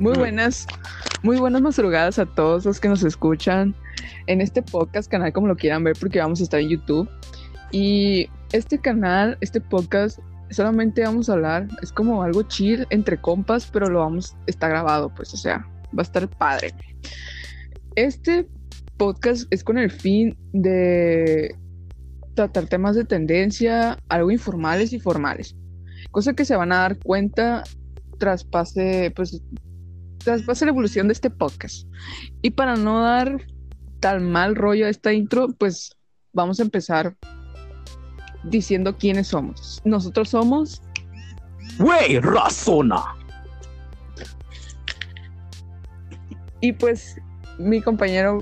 Muy buenas, muy buenas madrugadas a todos los que nos escuchan en este podcast, canal como lo quieran ver, porque vamos a estar en YouTube. Y este canal, este podcast, solamente vamos a hablar, es como algo chill entre compas, pero lo vamos, está grabado, pues, o sea, va a estar padre. Este podcast es con el fin de tratar temas de tendencia, algo informales y formales. Cosa que se van a dar cuenta tras pase, pues, tras pase la evolución de este podcast. Y para no dar tan mal rollo a esta intro, pues vamos a empezar diciendo quiénes somos. Nosotros somos. ¡Wey, razona! Y pues mi compañero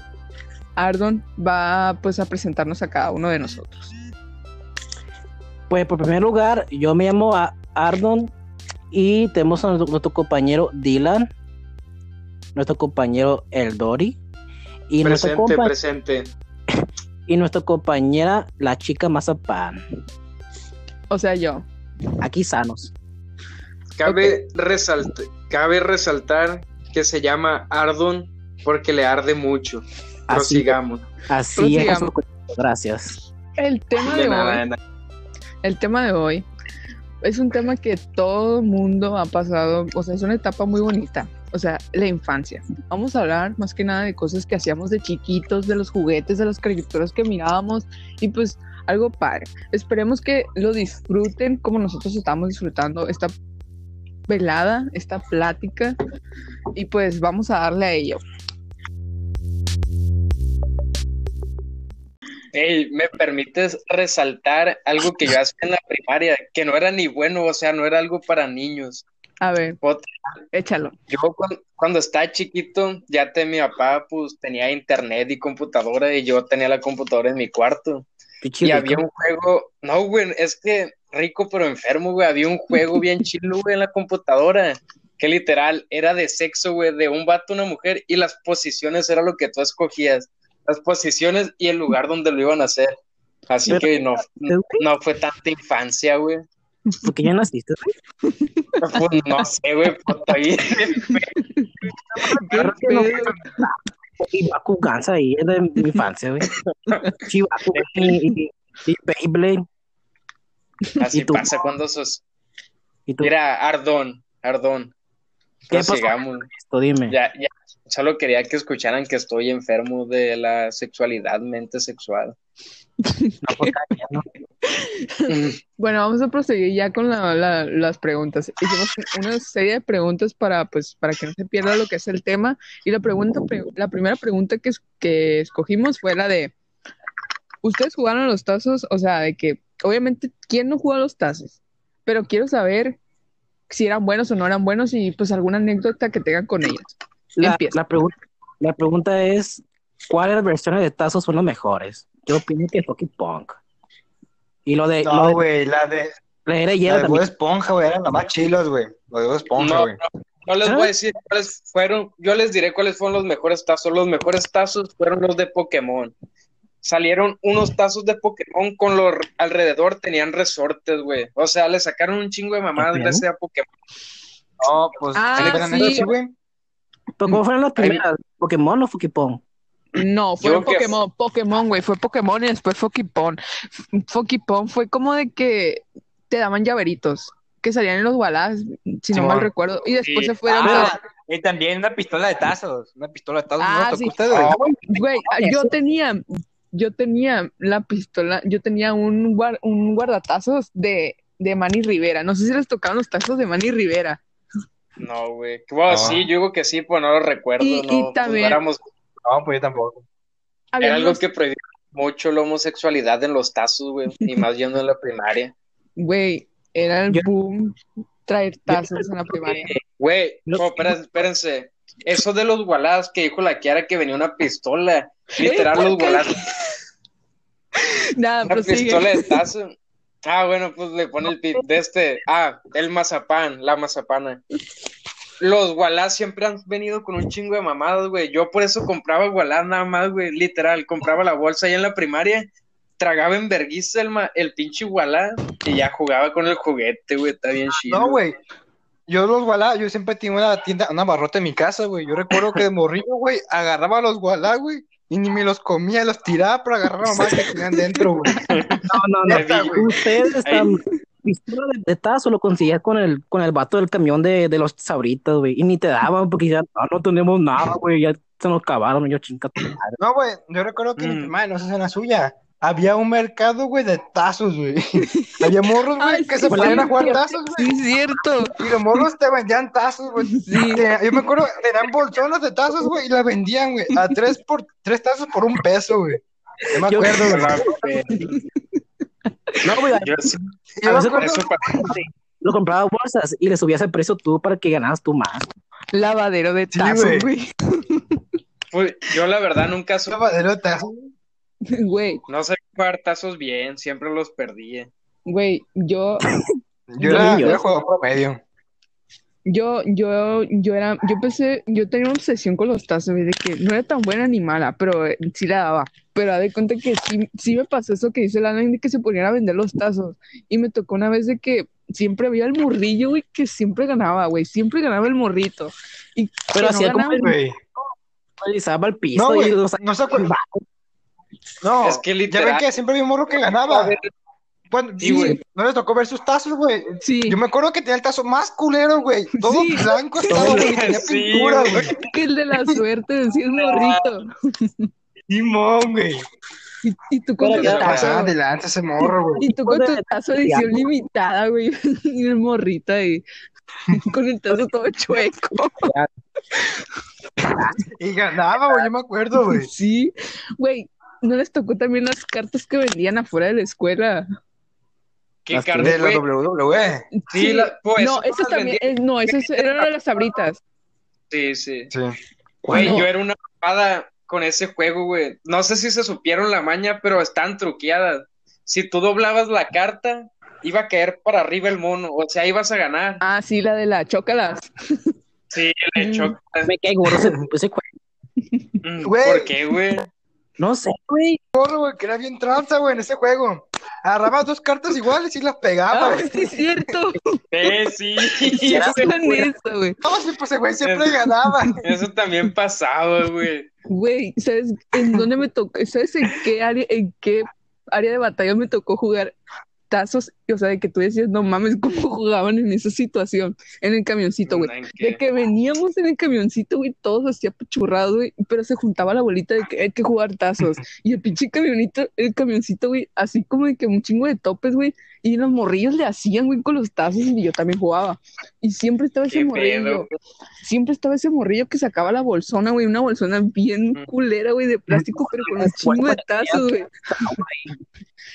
Ardon va pues a presentarnos a cada uno de nosotros. Pues por primer lugar, yo me llamo Ardon y tenemos a nuestro, compañero Dylan, nuestro compañero Eldori y presente, presente. Y nuestra compañera, la chica Mazapán. O sea, yo. Aquí sanos. Cabe, cabe resaltar que se llama Ardon porque le arde mucho. Prosigamos. Así es. Gracias. El tema de, hoy. El tema de hoy es un tema que todo el mundo ha pasado. O sea, es una etapa muy bonita. O sea, la infancia. Vamos a hablar más que nada de cosas que hacíamos de chiquitos, de los juguetes, de las caricaturas que mirábamos y pues algo padre. Esperemos que lo disfruten como nosotros estamos disfrutando esta velada, esta plática y pues vamos a darle a ello. Hey, ¿me permites resaltar algo que yo hacía en la primaria? Que no era ni bueno, o sea, no era algo para niños. A ver, échalo. Yo cuando, estaba chiquito, ya te, mi papá pues tenía internet y computadora y yo tenía la computadora en mi cuarto. y había un juego, no, güey, es que rico pero enfermo, güey, había un juego bien chido, güey, en la computadora que literal era de sexo, güey, de un vato a una mujer y las posiciones era lo que tú escogías las posiciones y el lugar donde lo iban a hacer. Así que no, no fue tanta infancia, güey. Porque ya naciste, güey. Pues no sé, güey, puta ahí. Chivaku Gansa ahí es de mi infancia, güey. Chivaku y, y Beyblade. Así pasa cuando sos. Mira, Ardón, Ardón. ¿Qué pasa? Esto, dime. Ya, ya, solo quería que escucharan que estoy enfermo de la sexualidad, mente sexual. bueno, vamos a proseguir ya con las preguntas. Hicimos una serie de preguntas para, pues, para que no se pierda lo que es el tema. Y la pregunta, la primera pregunta que, que escogimos fue la de ¿Ustedes jugaron a los tazos? O sea, de que, obviamente, ¿quién no jugó a los tazos? Pero quiero saber si eran buenos o no eran buenos y pues alguna anécdota que tengan con ellos. La, pregunta, la pregunta es, ¿cuáles versiones de tazos son los mejores? Yo opino que Pocky Punk. Y lo de... No, güey, la de... La de, la de Esponja, güey, eran las más chilas, güey. Lo de Esponja, güey. No, les voy a decir cuáles fueron, yo les diré cuáles fueron los mejores tazos. Los mejores tazos fueron los de Pokémon. Salieron unos tazos de Pokémon con los alrededor, tenían resortes, güey. O sea, le sacaron un chingo de mamadas gracias a Pokémon. No, pues, ah, sí. güey? ¿Cómo fueron las primeras? ¿Pokémon o Fokipon? No, fue Pokémon, Pokémon, güey, fue Pokémon y después Fokipon. Fokipon fue como de que te daban llaveritos que salían en los balas, si no mal recuerdo, y después se fueron ah, Y también una pistola de tazos, una pistola de tazos. Ah, sí. güey, yo tenía, yo tenía la pistola, yo tenía un, un guardatazos de, de Manny Rivera, no sé si les tocaban los tazos de Manny Rivera. No, güey. Bueno, sí, yo digo que sí, pues no lo recuerdo. Y, no, y también. No, pues yo tampoco. Era algo que prohibía mucho la homosexualidad en los tazos, güey. Y más yendo en la primaria. Güey, era el boom traer tazos en la primaria. Güey, no, espérense, Eso de los gualadas que dijo la Kiara que venía una pistola. Literal, los gualadas. Nada, una pistola de tazo. Ah, bueno, pues le pone el pip de este. Ah, el mazapán, la mazapana. Los gualás siempre han venido con un chingo de mamadas, güey. Yo por eso compraba gualás nada más, güey. Literal, compraba la bolsa ahí en la primaria, tragaba en vergüenza el, el pinche gualá y ya jugaba con el juguete, güey. Está bien chido. No, güey. yo los gualá, yo siempre tenía una tienda, una barrota en mi casa, güey. Yo recuerdo que de morrillo, güey, agarraba los gualá, güey, y ni me los comía, los tiraba para agarrar a mamá que tenían dentro, güey. No, no, no. Güey. Ustedes están. Pistola de, de tazo lo conseguías con el, con el vato del camión de, de los sabritas, güey. Y ni te daban porque ya no, no tenemos nada, güey. Ya se nos acabaron. Yo chinga tu madre. No, güey, yo recuerdo que mi Mm. mamá, no sé si es la suya, había un mercado, güey, de tazos, güey. había morros, güey, Ay, que sí, se ponían a jugar tazos, güey. Sí, cierto. Y los morros te vendían tazos, güey. Sí. Yo me acuerdo, tenían bolsones de tazos, güey, y la vendían, güey, a tres por tres tazos por un peso, güey. Yo me Yo- acuerdo, güey. No, güey. Yo sí, yo a veces eso Lo compraba bolsas y le subías el precio tú para que ganaras tú más. Lavadero de Sí, tazos, güey. güey. pues, yo la verdad nunca supe, lavadero de tazos. Güey, no sé jugar tazos bien, siempre los perdí. güey, yo, Yo era, yo era jugador promedio. Yo, yo, yo era, yo pensé, yo tenía una obsesión con los tazos, güey, de que no era tan buena ni mala, pero eh, sí la daba. Pero de cuenta que sí, sí me pasó eso que dice la de que se ponían a vender los tazos. Y me tocó una vez de que siempre había el morrillo, güey, que siempre ganaba, güey, siempre ganaba el morrito. Y Pero que no hacía como el- Güey. Realizaba el piso No, y güey, los no se acuerda. No, Es que ya ven literal- que siempre había un morro que ganaba. Bueno, Sí, güey. no les tocó ver sus tazos, güey. Sí, Yo me acuerdo que tenía el tazo más culero, güey. Todo Sí. blanco estaba, güey. Tenía Sí, pintura, güey. que el de la suerte decía el morrito. Simón, güey. Y, y tú con Pero tu tazo, pasaba adelante ese morro, güey. y tú con tu tazo de edición limitada, güey, y el morrito ahí, con el tazo todo chueco. Y ganaba, güey. Yo me acuerdo, güey. Sí, güey, ¿no les tocó también las cartas que vendían afuera de la escuela? ¿Qué Las carne, De la? WWE. Sí, la- pues, no, esas también, no, esas eran de las sabritas. Sí, sí. Sí. Güey, yo era una papada con ese juego, güey. No sé si se supieron la maña, pero están truqueadas. Si tú doblabas la carta, iba a caer para arriba el mono. O sea, ibas a ganar. Ah, sí, la de la chócalas. Sí, le Mm. echó. Me cae gordo ese, ese juego. Mm. ¿Por qué, güey? No sé, güey. Morro, güey, que era bien tranza, güey, en ese juego. Agarraba dos cartas iguales y las pegaba, Ah, güey. sí, es cierto. Eh, sí. Sí, Eso, hacían eso, güey. No, sí, pues güey siempre ganaba. eso también pasaba, güey. Güey, ¿sabes en dónde me tocó? ¿Sabes en qué área, en qué área de batalla me tocó jugar tazos? O sea, de que tú decías, no mames, ¿cómo jugaban en esa situación? En el camioncito, güey. ¿En De que veníamos en el camioncito, güey, todos así apachurrados, güey, pero se juntaba la bolita de que hay que jugar tazos. Y el pinche camionito, el camioncito, güey, así como de que un chingo de topes, güey, y los morrillos le hacían, güey, con los tazos y yo también jugaba. Y siempre estaba ese ¿Qué morrillo, pedo? siempre estaba ese morrillo que sacaba la bolsona, güey, una bolsona bien Mm. culera, güey, de plástico, pero con un chingo de tazos, güey.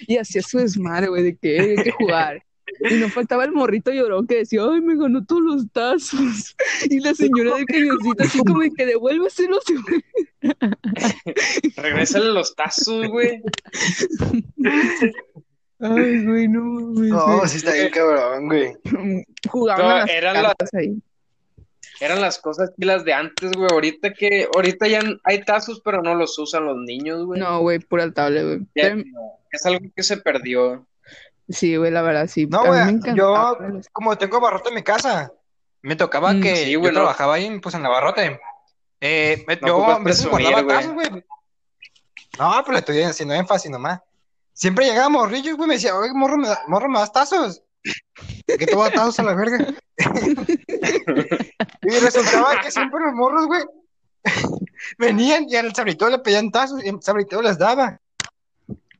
Y hacía su desmadre, güey, de que "Eh, hay que jugar. Y no faltaba el morrito llorón que decía, ay, me ganó todos los tazos. Y la señora del camioncito así como de que devuélveselos. güey. Regrésale los tazos, güey. Ay, güey, no mames. No, güey. sí está bien cabrón, güey. Jugaban No, eran las- ahí. Eran las cosas de antes, güey. Ahorita que, ahorita ya hay tazos, pero no los usan los niños, güey. No, güey, pura tablet, güey. Ya- Pero- es algo que se perdió. Sí, güey, la verdad, sí. No, güey, yo- los- Como tengo barrote en mi casa, me tocaba Mm. que Sí, yo güey, trabajaba ahí, pues en la barrote. Eh, me- No yo a veces guardaba güey. tazos, güey. No, pero le estoy haciendo énfasis nomás. Siempre llegaba morrillos, güey, me decía, oye, morro, me, da- morro, ¿me das tazos? Que te voy a tazos a la verga. y resultaba que siempre los morros, güey, venían y al sabrito le pedían tazos y el sabrito les daba.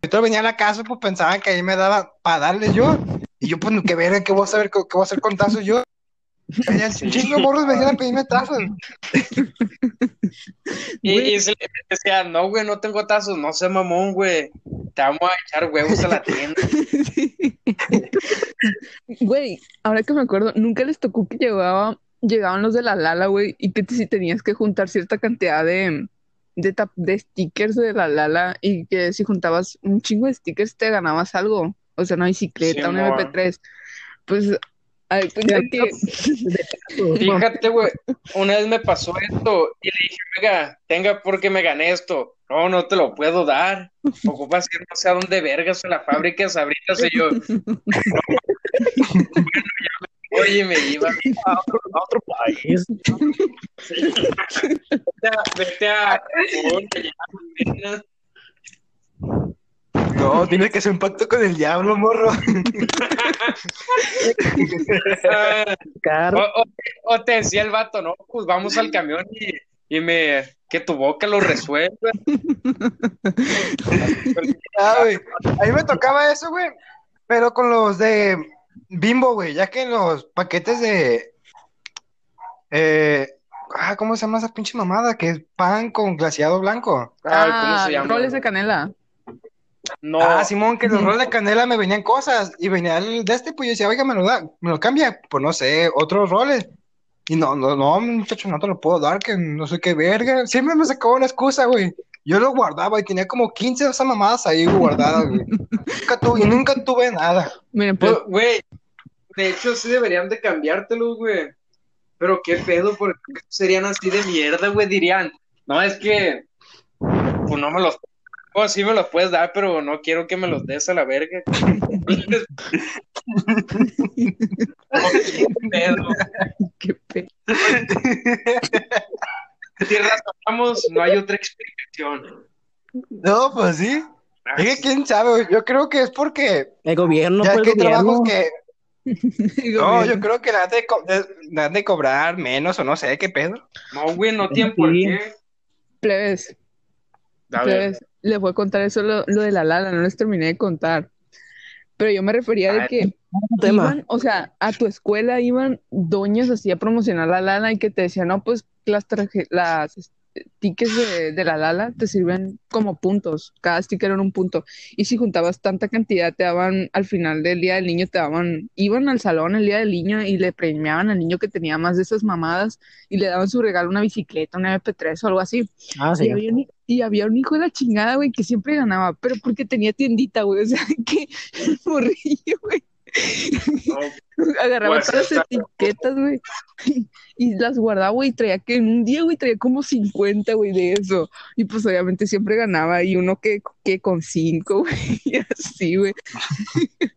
Y todo venía a la casa, pues pensaban que ahí me daba para darles yo. Y yo, pues, qué verga, ¿qué voy a saber, qué, qué voy a hacer con tazos yo? Venían chingo morros venían a pedirme tazos. Y, se le decía, no, güey, no tengo tazos, no sé, mamón, güey. Te vamos a echar huevos a la tienda. Güey, ahora que me acuerdo, nunca les tocó que llegaba, llegaban los de la Lala, güey, y que si tenías que juntar cierta cantidad de, de, tap- de stickers de la Lala y que si juntabas un chingo de stickers te ganabas algo. O sea, una bicicleta, Sí, un mo. MP3. Pues, cuenta que... Fíjate, güey, una vez me pasó esto y le dije, oiga, tenga porque me gané esto. No, no te lo puedo dar. Ocupas ir no sé a dónde vergas a la fábrica de sabritas y yo. "No, bueno, ya Oye, me iba a otro, a otro país. vete a, vete a no, tiene que hacer un pacto con el diablo, morro. o, te decía el vato, no, pues vamos al camión y, me que tu boca lo resuelva. ah, A mí me tocaba eso, güey. Pero con los de Bimbo, güey, ya que los paquetes de. Eh, ah, ¿cómo se llama esa pinche mamada? Que es pan con glaciado blanco. Ah, ¿cómo se llama? Roles de canela. No. Ah, Simón, que los roles de canela me venían cosas y venía el de este, pues yo decía, oiga, me lo da, me lo cambia, pues no sé, otros roles. Y no, no, no, muchacho, no te lo puedo dar, que no sé qué verga. Siempre me sacaba una excusa, güey. Yo lo guardaba y tenía como 15 de esas mamadas ahí guardadas, güey. nunca tuve, nunca tuve nada. Miren, pues, güey, de hecho sí deberían de cambiártelos, güey. Pero qué pedo, porque serían así de mierda, güey, dirían. No, es que, pues no me los Oh, sí me los puedes dar, pero no quiero que me los des a la verga. qué pedo. Qué pedo. Tierras tocamos, no hay otra explicación. No, pues sí. Es que quién sabe, yo creo que es porque el gobierno ya que trabajos que no, yo creo que nada de, de, cobrar menos o no sé qué pedo. No, güey, no tienen por qué. Plebes. Plebes les voy a contar eso, lo, de la Lala, no les terminé de contar. Pero yo me refería de que iban, o sea, a tu escuela iban doñas así a promocionar la Lala y que te decían, no, pues las, las tickets de, la Lala te sirven como puntos, cada sticker era un punto. Y si juntabas tanta cantidad, te daban, al final del día del niño, te daban, iban al salón el día del niño y le premiaban al niño que tenía más de esas mamadas y le daban su regalo, una bicicleta, una MP3 o algo así. Ah, sí. Y había, un, hijo de la chingada, güey, que siempre ganaba, pero porque tenía tiendita, güey, o sea, que morrillo, güey. Agarraba todas las etiquetas, güey. Y las guardaba, güey. Traía que en un día, güey, traía como 50, güey, de eso. Y pues obviamente siempre ganaba. Y uno que, que con 5, güey. Y así, güey.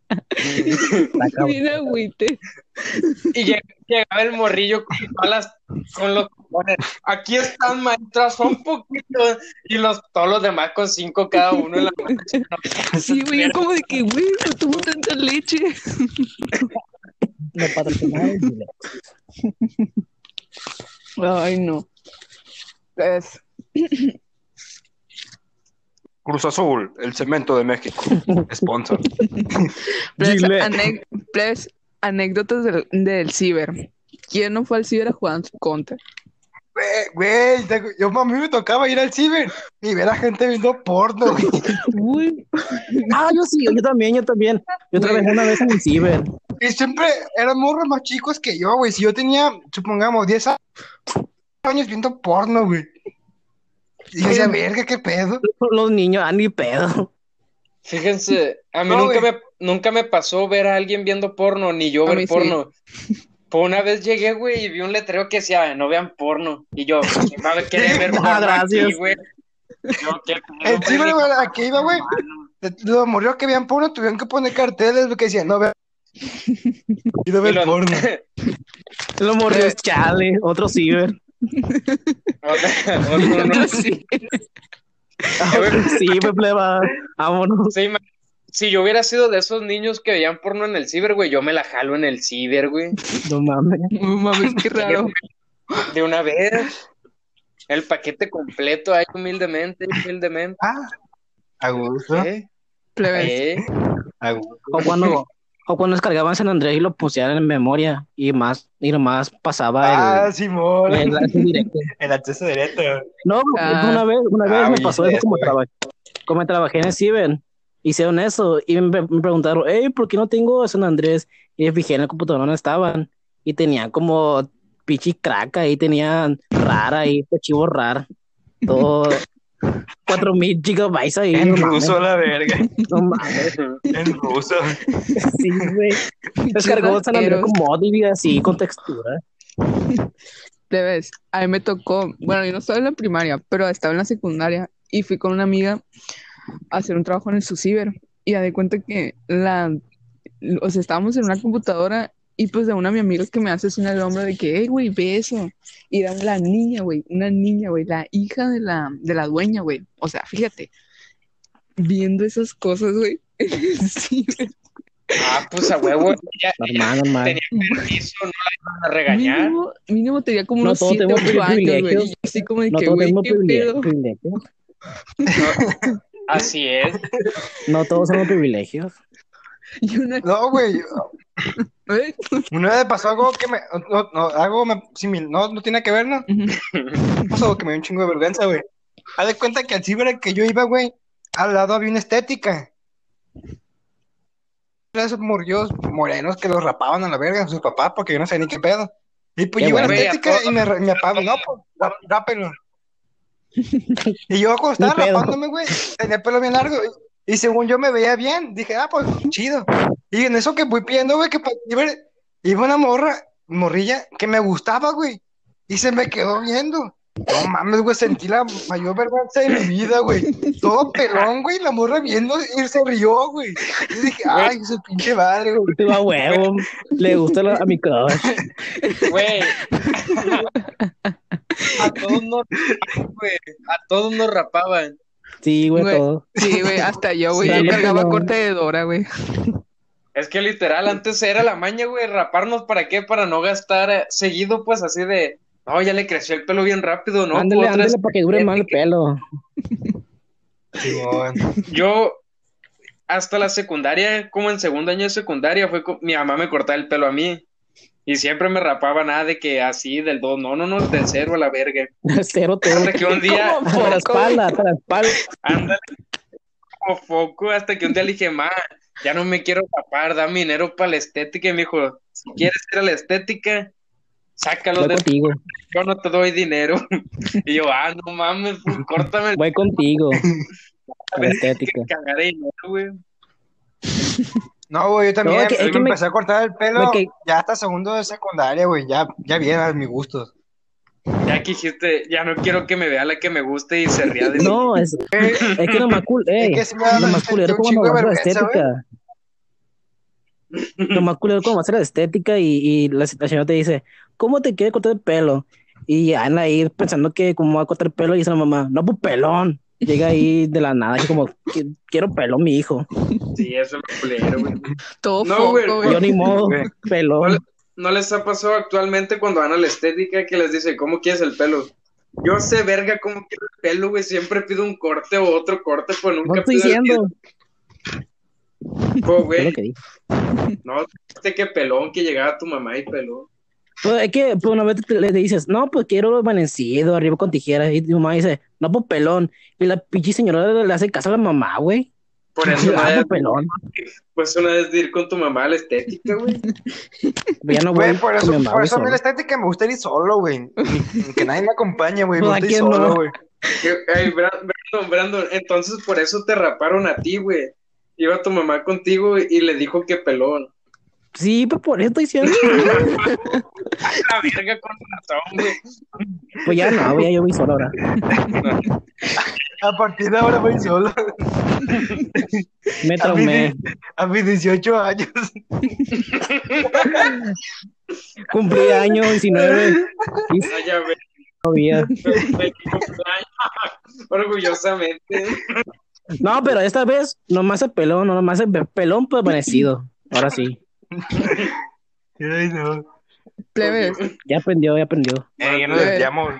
Bien agüite. Y llegaba el morrillo con las, con los Aquí están, maestras, son poquitos. Y los, todos los demás con cinco cada uno en la Sí, güey, como de que, güey, no tuvo tanta leche. Ay, no. Es... Cruz Azul, el cemento de México. Sponsor. anécdotas del, del ciber. ¿Quién no fue al ciber a jugar en su contra? Güey, yo a mí me tocaba ir al ciber y ver a gente viendo porno, güey. Ah, yo sí, yo también, yo también. Yo trabajé una vez en el ciber. Y siempre eran morros más chicos que yo, güey. Si yo tenía, supongamos, 10 años viendo porno, güey. Y decía, verga, qué pedo. Los niños, ah, ni pedo. Fíjense, a mí nunca, me, nunca me pasó ver a alguien viendo porno, ni yo ver porno. Pues una vez llegué, güey, y vi un letrero que decía, no vean porno. Y yo, madre, quería ver porno aquí, güey. El chico, güey, aquí iba, güey. Lo murió que vean porno, tuvieron que poner carteles que decían, no vean. Y no vean porno. lo murió es chale, otro ciber. otro, sí. sí, me pleba. Vámonos. Sí, si yo hubiera sido de esos niños que veían porno en el ciber, güey, yo me la jalo en el ciber, güey. No mames. No mames, qué raro. De una vez. El paquete completo ahí humildemente, humildemente. Ah, a gusto. ¿Eh? A gusto. O cuando, o cuando descargaban San Andrés y lo pusieran en memoria y más, y nomás pasaba ah, el, Simón. el, acceso directo. el acceso directo. No, ah. una vez, una vez ah, me pasó eso como, trabajé, como trabajé en el ciber hicieron eso y me, preguntaron, hey, ¿por qué no tengo San Andrés? Y me fijé en el computador no estaban y tenían como pichi crack ahí, tenían rara ahí, chivo rar, todo 4000 gigabytes ahí. En ruso la verga. No mames. En ruso. Sí, güey. Descargó San Andrés con mod y así, con textura. ves a mí me tocó, bueno, yo no estaba en la primaria, pero estaba en la secundaria y fui con una amiga hacer un trabajo en el ciber y ya de cuenta que la, o sea, estábamos en una computadora Y pues de una de mis amigas que me hace así en el hombro de que, hey, güey, ve eso. Y era la niña, güey, una niña, güey, la hija de la, de la dueña, güey. O sea, fíjate, viendo esas cosas, güey. sí, Ah, pues a huevo. Ya, normal, normal. Tenía permiso, no la iban a regañar. Mínimo, mínimo tenía como No unos todos 7, tenemos 8 años, güey. Así como de No que, güey, qué pedo. No, así es. No todos somos privilegios. Y una, No, güey. ¿eh? Una vez pasó algo que me. No, no, algo me, simil- no, no tiene que ver, ¿no? Pasó algo que me dio un chingo de vergüenza, güey. Haz de cuenta que al ciber al que yo iba, güey, al lado había una estética. Esos morrillos morenos que los rapaban a la verga, sus papás, porque yo no sabía ni qué pedo. Y pues yo iba a la estética y me, mi papá, no, pues, rá- rápelo. Y yo pedo. rapándome, güey, tenía el pelo bien largo. Y, según yo me veía bien, dije, ah, pues chido. Y en eso que voy pidiendo, güey, que pa- iba, iba una morra, morrilla, que me gustaba, güey. Y se me quedó viendo. No mames, güey, sentí la mayor vergüenza de mi vida, güey. Todo pelón, güey, la morra viendo y se rió, güey. Y dije, ay, su pinche madre, güey. Tú a huevo. Le gusta la- a mi crush. Güey. A todos nos güey. A todos nos rapaban. Sí, güey, Güey. todo. Sí, güey, hasta yo, güey. Sí, yo cargaba no. corte de Dora, güey. Es que literal, antes era la maña, güey, raparnos para qué, para no gastar eh, seguido, pues así de, no, ya le creció el pelo bien rápido, ¿no? ándale, Otras- ándale para que dure más el pelo. Yo, hasta la secundaria, como en segundo año de secundaria, fue mi mamá me cortaba el pelo a mí. Y siempre me rapaba nada de que así, del dos, no, no, no, del cero a la verga. Cero todo. Hasta que un día, Como Para la espalda, para la espalda. ándale, como foco, hasta que un día le dije, ma, ya no me quiero rapar, dame dinero para la estética. Y me dijo, si quieres ir a la estética, sácalo Voy de contigo. yo no te doy dinero. Y yo, ah, no mames, pues, córtame el Voy contigo. Estética. cagar de dinero, güey. No, güey, yo también No, es que- es me que me- empecé a cortar el pelo me que- ya hasta segundo de secundaria, güey, ya, ya bien a mis gustos. Ya que dijiste, ya no quiero que me vea la que me guste y se ría de mí. No, es, es que lo más cool, ey, Es que sí me da lo más culero un cuando chingo de vas a la vergüenza, estética. Lo más culero vas a la estética y, y la, la señora te dice, ¿cómo te quieres cortar el pelo? Y anda ahí pensando que cómo va a cortar el pelo y dice la mamá, no, pues pelón. Llega ahí de la nada, y como, "Qui- quiero pelón, mi hijo. Sí, eso es lo culero, güey. Todo No, foco, güey, güey. Yo ni modo, Güey. pelón. ¿No les ha pasado actualmente cuando van a la estética que les dice, ¿cómo quieres el pelo? Yo sé, verga, cómo quiero el pelo, güey. Siempre pido un corte o otro corte, pues No nunca estoy pido el diciendo. Es güey. que. No, este que pelón, que llegaba tu mamá y peló. Pues es que pues, una vez te- le dices, no, pues quiero amanecido, arriba con tijeras. Y tu mamá dice, no, pues pelón. Y la pinche señora le, hace caso a la mamá, güey. Por eso una Ah, vez, pues pelón. pues una vez de ir con tu mamá a la estética, güey. Pues ya no voy Güey, por eso, por eso a mí la estética me gusta ir solo, güey. Que nadie me acompañe, güey. Me Pues, ¿a gusta ir solo, no? güey. Bra- Brandon, Brandon, entonces por eso te raparon a ti, güey. Iba tu mamá contigo y le dijo que pelón. Sí, pues por eso estoy diciendo. La verga con razón, güey. Pues ya no, güey, ya yo voy solo ahora. A partir de ahora voy solo. Me traumé. a mis 18 años. Cumplí año 19 y Ah, ya ves, todavía. Orgullosamente. No, pero esta vez nomás el pelón, no nomás el pelón pues amanecido. Ahora sí. Ay, no. Plebes, Ya aprendió, ya aprendió. Eh, ya nos Güey. desviamos.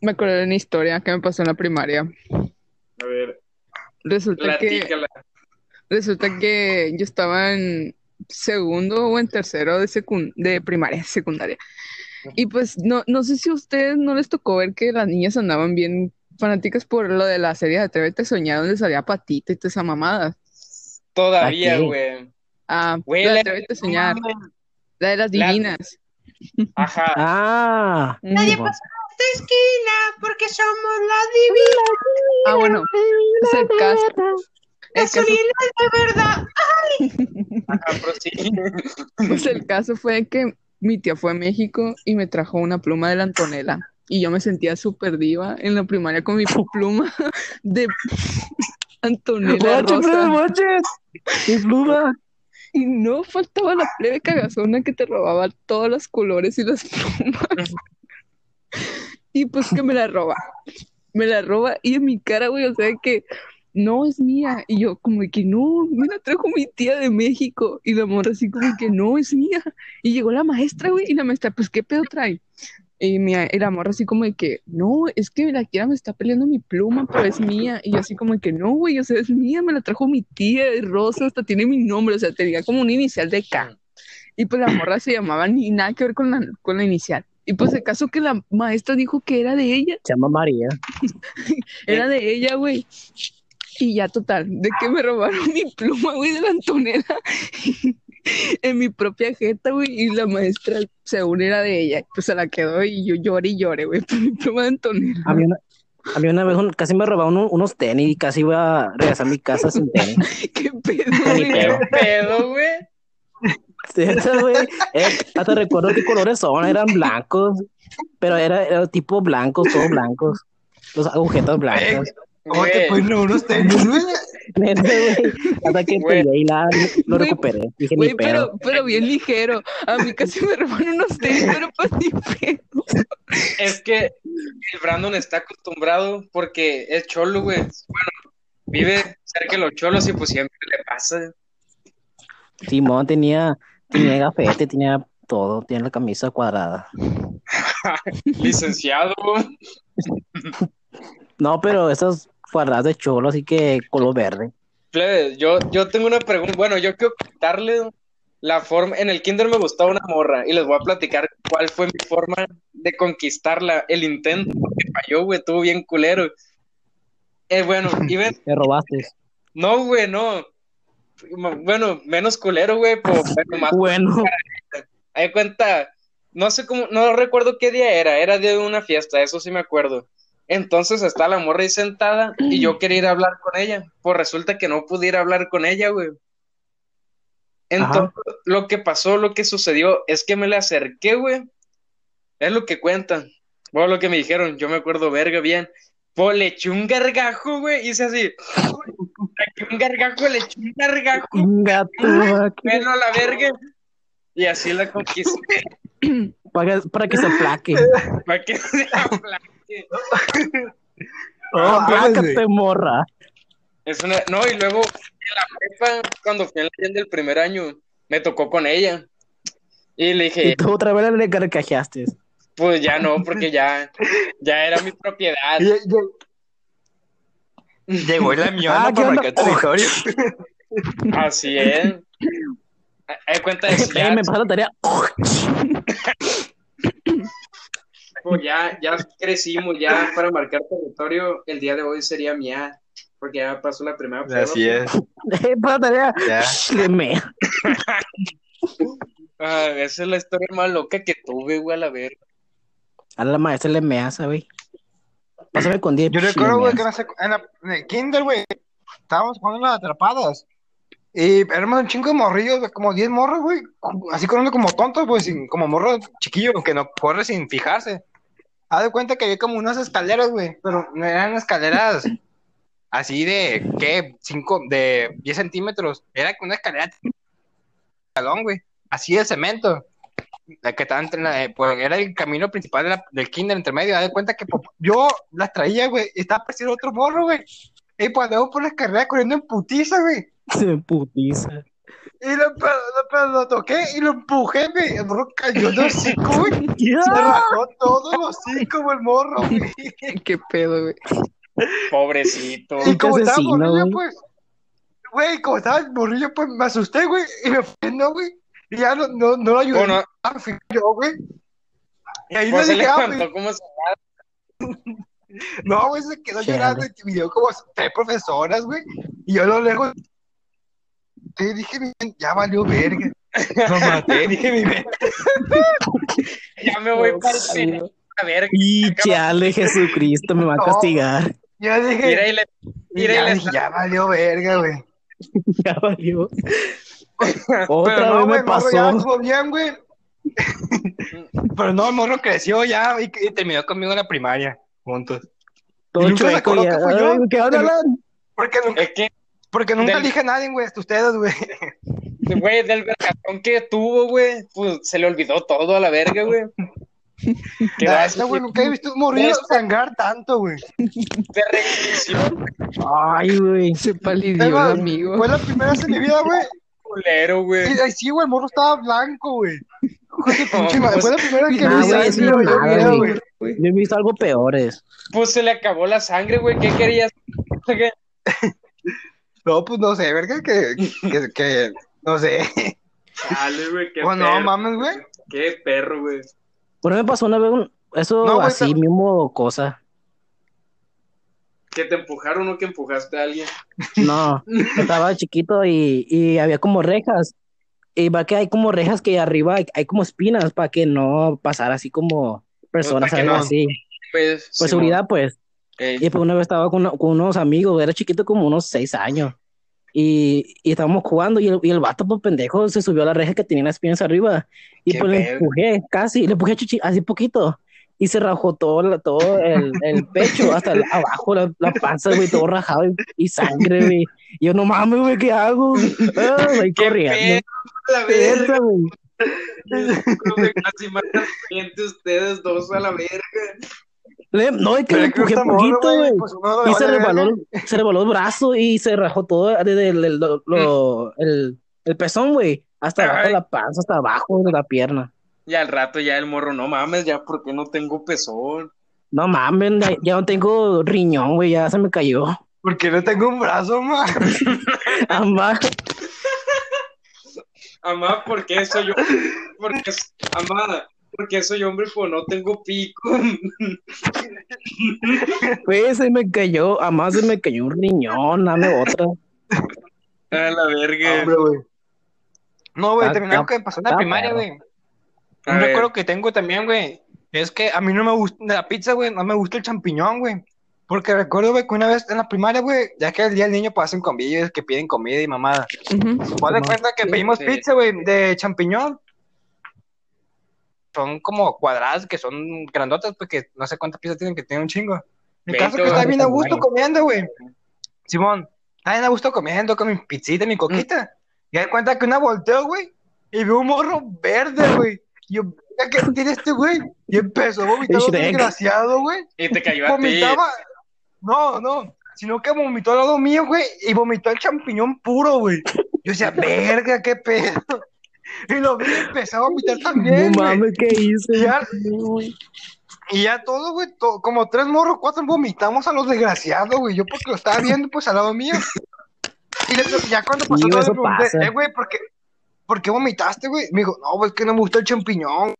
me acordé de una historia que me pasó en la primaria. A ver, Resulta que, platícala. resulta que yo estaba en segundo o en tercero de, secun- de primaria, secundaria. Y pues no, no sé si a ustedes no les tocó ver que las niñas andaban bien fanáticas por lo de la serie de Atrévete a Soñar, donde salía Patita y toda esa mamada. Todavía, güey. Ah, Güey, la Atrévete a Soñar, la de las La- divinas. Ajá. Ah, Nadie Simón. esta esquina porque somos la divina. Ah, bueno, es el caso. Caso, de verdad. Ajá, prosigue. pues el caso fue que mi tía fue a México y me trajo una pluma de la Antonella. Y yo me sentía súper diva en la primaria con mi pluma de Antonella rosa. Mi pluma. Y no faltaba la plebe cagazona que te robaba todos los colores y las plumas. y pues que me la roba. Me la roba y en mi cara, güey, o sea que no es mía. Y yo como que no, me la trajo mi tía de México. Y la morra así como que no, es mía. Y llegó la maestra, güey, y la maestra, pues, ¿qué pedo trae? Y, mi, y la morra así como de que, no, es que la quiera me está peleando mi pluma, pero es mía. Y yo así como de que, no, güey, o sea, es mía, me la trajo mi tía, es rosa, hasta tiene mi nombre, o sea, tenía como un inicial de K. Y pues la morra se llamaba ni nada que ver con la, con la inicial. Y pues el caso que la maestra dijo que era de ella. Se llama María. era de ella, güey. Y ya total, de que me robaron mi pluma, güey, de la Antonella en mi propia jeta, güey, y la maestra, según era de ella, pues se la quedó y yo lloré y lloré, güey, por mi pluma de Antonella. A mí una, a mí una vez casi me robaron unos tenis y casi iba a regresar a mi casa sin tenis. ¿Qué pedo, güey? ¿Qué pedo, güey? Sí, güey. Eh, hasta recuerdo qué colores son, eran blancos, pero era, era tipo blancos, todos blancos. Los agujetas blancas. ¿Cómo te ponen unos tenis, güey? Hasta que peleé y nada, lo recuperé. Dije, güey, pero, pero bien ligero. A mí casi me roban unos tenis, pero pues ni pedo. Es que el Brandon está acostumbrado porque es cholo, güey. Bueno, vive cerca de los cholos y pues siempre le pasa. Simón tenía, tenía gafete, tenía todo, tenía la camisa cuadrada. Licenciado. no, pero esas cuadradas de cholo, así que color verde. yo, yo tengo una pregunta. Bueno, yo quiero contarle la forma. En el kinder me gustaba una morra y les voy a platicar cuál fue mi forma de conquistarla. El intento, porque falló, güey, estuvo bien culero. Eh, bueno, y ven. Te robaste. No, güey, no. Bueno, menos culero, güey, pero más. Bueno. Hay cuenta, no sé cómo, no recuerdo qué día era, era de una fiesta, eso sí me acuerdo. Entonces está la morra ahí sentada y yo quería ir a hablar con ella. Pues resulta que no pudiera hablar con ella, güey. Entonces, lo que pasó, lo que sucedió, es que me le acerqué, güey. Es lo que cuentan. Bueno, lo que me dijeron, yo me acuerdo verga bien. Pues le eché un gargajo, güey, hice así. Le eché un gargajo, le eché un gargajo. Un gato. Bueno, a la verga. Y así la conquisté. Para, para que se aplaque. para que se aplaque. Oh, te morra. Es una... No, y luego en la prepa, cuando fui a la del primer año, me tocó con ella. Y le dije. ¿Y tú otra vez le carcajeaste? Pues ya no, porque ya, ya era mi propiedad. Llegó la mía ah, para marcar territorio. Así es. Hay cuenta de eso. me pasó la tarea. Ya, ya crecimos, ya para marcar territorio, el día de hoy sería mía, porque ya pasó la primera prueba. Así es. ya. ah, esa es la historia más loca que tuve, güey, a la ver. A la maestra le measa, güey. Pásame con 10. Yo recuerdo, güey, que en, la, en el kinder, güey, estábamos jugando las atrapadas. Y éramos un chingo de morrillos, como 10 morros, güey. Así corriendo como tontos, pues, como morros chiquillos, que no corre sin fijarse. Haz de cuenta que había como unas escaleras, güey, pero no eran escaleras así de, ¿qué? Cinco, de 10 centímetros. Era una escalera salón, güey, así de cemento. La que estaba entre pues, era el camino principal del kinder entre medio. Haz de cuenta que pues, yo las traía, güey, y estaba persiguiendo otro morro, güey. Y pues luego por la escalera corriendo en putiza, güey. Se putiza. Y lo, lo, lo, toqué y lo empujé, güey. El morro cayó de hocico, güey. Se rajó todo el hocico, el morro, güey. Qué pedo, güey. Pobrecito. Y como estaba morrillo, pues. Güey, como estaba morrillo, pues me asusté, güey. Y me fui, no, güey. Y ya no, no, no lo ayudé. Bueno, yo, güey. Y ahí pues le dije, ah, güey. ¿Cómo se No, güey, se quedó llorando y me dio como tres profesoras, güey. Y yo lo lejos te dije, ya valió verga. Lo maté, dije mi mente. ya me voy para el a ver. Y chale, Jesucristo me va a castigar. Ya dije, mira y le, mira ya, y le dije, ya valió verga, güey. ya valió. Otra Pero no, vez me wey, pasó. ya estuvo bien, güey. Pero no, el morro creció ya y, y, terminó conmigo en la primaria, juntos. Todo chueco ya. Que fue yo. ¿Qué hablan? Porque nunca, es que porque nunca dije a nadie, güey, hasta ustedes, güey. güey, del vergazón que tuvo, güey, pues se le olvidó todo a la verga, güey. ¿Qué esta, güey, nunca he visto un morrillo sangrar tanto, güey. De regresión. Ay, güey. Se palidió, amigo. Fue la primera vez en mi vida, güey. Culero, güey. Ay, sí, güey, el morro estaba blanco, güey. fue la primera vez que Nah, vi güey. Yo he visto algo peores. Pues se le acabó la sangre, güey. ¿Qué querías? No, pues no sé, verga, que, que, que, no sé. Dale, güey, qué Oh, no, perro. mames, güey. Qué perro, güey. Bueno, me pasó una vez un- eso No, güey, así mismo cosa. ¿Que te empujaron o que empujaste a alguien? No, estaba chiquito y, y había como rejas. Y va que hay como rejas que arriba hay, hay como espinas para que no pasara así como personas, algo no- así. Pues, Pues seguridad, pues. Y pues una vez estaba con, con unos amigos, era chiquito como unos seis años. Y, y estábamos jugando y el, y el vato, pues pendejo, se subió a la reja que tenía las espinas arriba. Y pues le empujé, casi, le empujé chichi, así poquito. Y se rajó todo, todo el, el pecho, hasta el- abajo, la, la panza, güey, todo rajado y, y sangre, güey. Y yo, no mames, güey, ¿qué hago? Ah, ahí Qué corriendo. la verga. Güey. Casi matan ustedes dos a la verga. No, es que le empujé morro, poquito, güey. Pues Y se rebaló, se rebaló el brazo y se rajó todo desde el, el, lo- lo- el, el pezón, güey, hasta abajo de la panza, hasta abajo de la pierna. Y al rato ya el morro, no mames, ya porque no tengo pezón. No mames, ya, no tengo riñón, güey, ya se me cayó. Porque no tengo un brazo, man. Amá, Amá, porque soy yo, porque amada, porque soy hombre, pues no tengo pico. güey, se me cayó, amá se me cayó un riñón, dame otra. A la verga. Hombre, güey. No, güey, también algo que me pasó en la primaria, güey. A Un recuerdo que tengo también, güey, es que a mí no me gusta de la pizza, güey, no me gusta el champiñón, güey. Porque recuerdo, güey, que una vez en la primaria, güey, ya que el día del niño pues hacen convivios que piden comida y mamada. Ujú. Haz de Simón. cuenta que pedimos sí. pizza, güey, de champiñón. Son como cuadradas que son grandotas, porque no sé cuántas pizzas tienen que tienen un chingo. El caso es que está bien a gusto comiendo, güey. Simón, está bien a gusto comiendo con mi pizzita y mi coquita. Y hay cuenta que una volteó, güey, y veo un morro verde, güey. Y yo, ¿qué tiene este güey? Y empezó a vomitar desgraciado, güey. Y te cayó a ti. Vomitaba. No, no. Sino que vomitó al lado mío, güey. Y vomitó el champiñón puro, güey. Yo decía, verga, qué pedo. Y lo vi y empezó a vomitar también, No mames, ¿qué Y hice? ya, y ya todo, güey, to- como tres morros, cuatro vomitamos a los desgraciados, güey. Yo porque lo estaba viendo, pues, al lado mío. Y le- ya cuando pasó todo, le eso pregunté, eh, güey, ¿por qué, ¿por qué vomitaste, güey? Me dijo, no, güey, es que no me gusta el champiñón.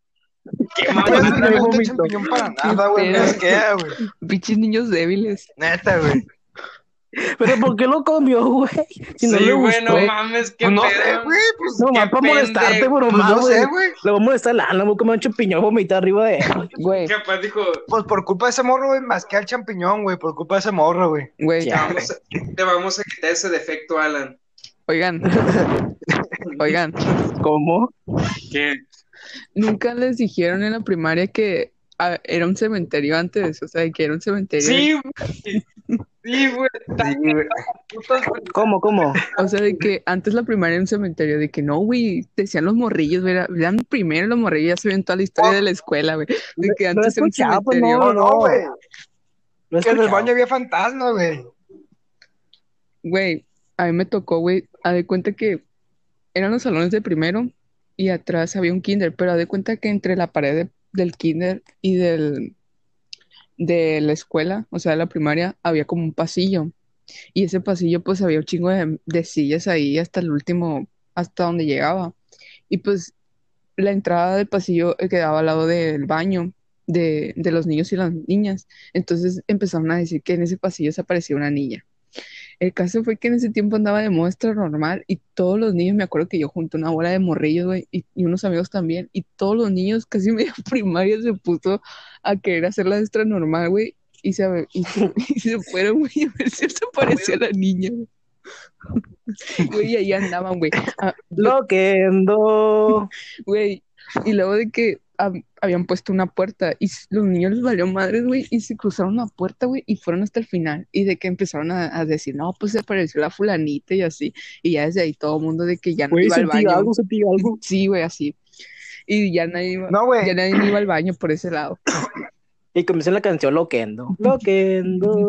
Qué No, me gusta el champiñón para nada, güey. Asquea, güey. Pinches niños débiles. Neta, güey. ¿Pero por qué lo comió, güey? Si no sí, le güey, gustó. no mames, qué Pues no pedo. sé, güey. Pues, No, Qué más para molestarte, bro, pues más, no sé, güey. güey. Le voy a molestar la Ana, voy a comer un champiñón vomitar arriba de él. Güey, Capaz dijo, Pues por culpa de ese morro, güey, masqué al champiñón, güey. Por culpa de ese morro, güey. güey. te Ya. vamos, a, te vamos a quitar ese defecto, Alan. Oigan. Oigan, ¿Cómo? Que nunca les dijeron en la primaria que ah, era un cementerio antes, o sea, que era un cementerio. sí, güey. Sí, güey. Sí. ¿Cómo, cómo? O sea, de que antes la primaria era un cementerio, de que no, güey, decían los morrillos, güey, era- eran primero los morrillos, ya sabían toda la historia de la escuela, güey. De que antes era un pues, cementerio. No, no, güey. He Que en el baño había fantasma, güey. Güey, a mí me tocó, güey, a de cuenta que eran los salones de primero y atrás había un kinder, pero a de cuenta que entre la pared de- del kinder y del de la escuela, o sea, de la primaria, había como un pasillo. Y ese pasillo, pues, había un chingo de, sillas ahí hasta el último, hasta donde llegaba. Y pues, la entrada del pasillo eh, quedaba al lado del baño de, de los niños y las niñas. Entonces empezaron a decir que en ese pasillo se aparecía una niña. El caso fue que en ese tiempo andaba de muestra normal y todos los niños, me acuerdo que yo junté una bola de morrillos, güey, y, y unos amigos también, y todos los niños, casi media primaria, se puso a querer hacer la extra normal, güey, y se, y, y se fueron, güey, a ver si se parecía la niña, güey. Güey, y ahí andaban, güey. Ah, lo- Loquendo. Güey, y luego de que habían puesto una puerta y los niños les valió madres, güey, y se cruzaron una puerta, güey, y fueron hasta el final. Y de que empezaron a, decir, no, pues se apareció la fulanita y así. Y ya desde ahí todo el mundo de que ya no iba al baño. algo, sentí algo. Sí, güey, así. Y ya nadie, iba, ya nadie iba al baño por ese lado. Y comenzó la canción Loquendo. Loquendo.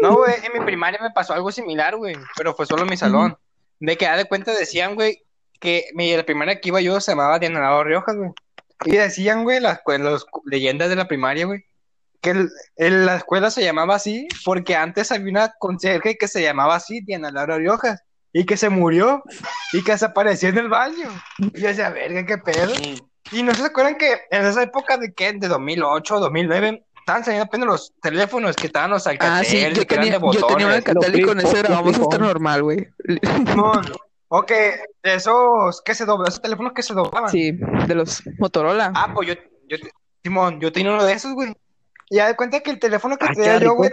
no, güey, en mi primaria me pasó algo similar, güey, pero fue solo en mi salón. De que, de cuenta, decían, güey, que mi, la primaria que iba yo se llamaba Diana Lado Riojas, güey. Y decían, güey, las, las leyendas de la primaria, güey, que el, la escuela se llamaba así porque antes había una conserje que se llamaba así, Diana Laura Riojas, y que se murió y que desapareció en el baño. Y yo decía, verga, qué pedo. Y no se acuerdan que en esa época de que de 2008, 2009, estaban saliendo apenas los teléfonos que estaban los Alcatel, ah, sí, yo tenía, yo tenía un Alcatel y con ese grabamos hasta normal, güey. No, Ok, esos que se doblan, esos teléfonos que se doblaban. Sí, de los Motorola. Ah, pues yo, yo, Simón, yo tenía uno de esos, güey. Y ya de cuenta que el teléfono que ah, tenía yo, güey,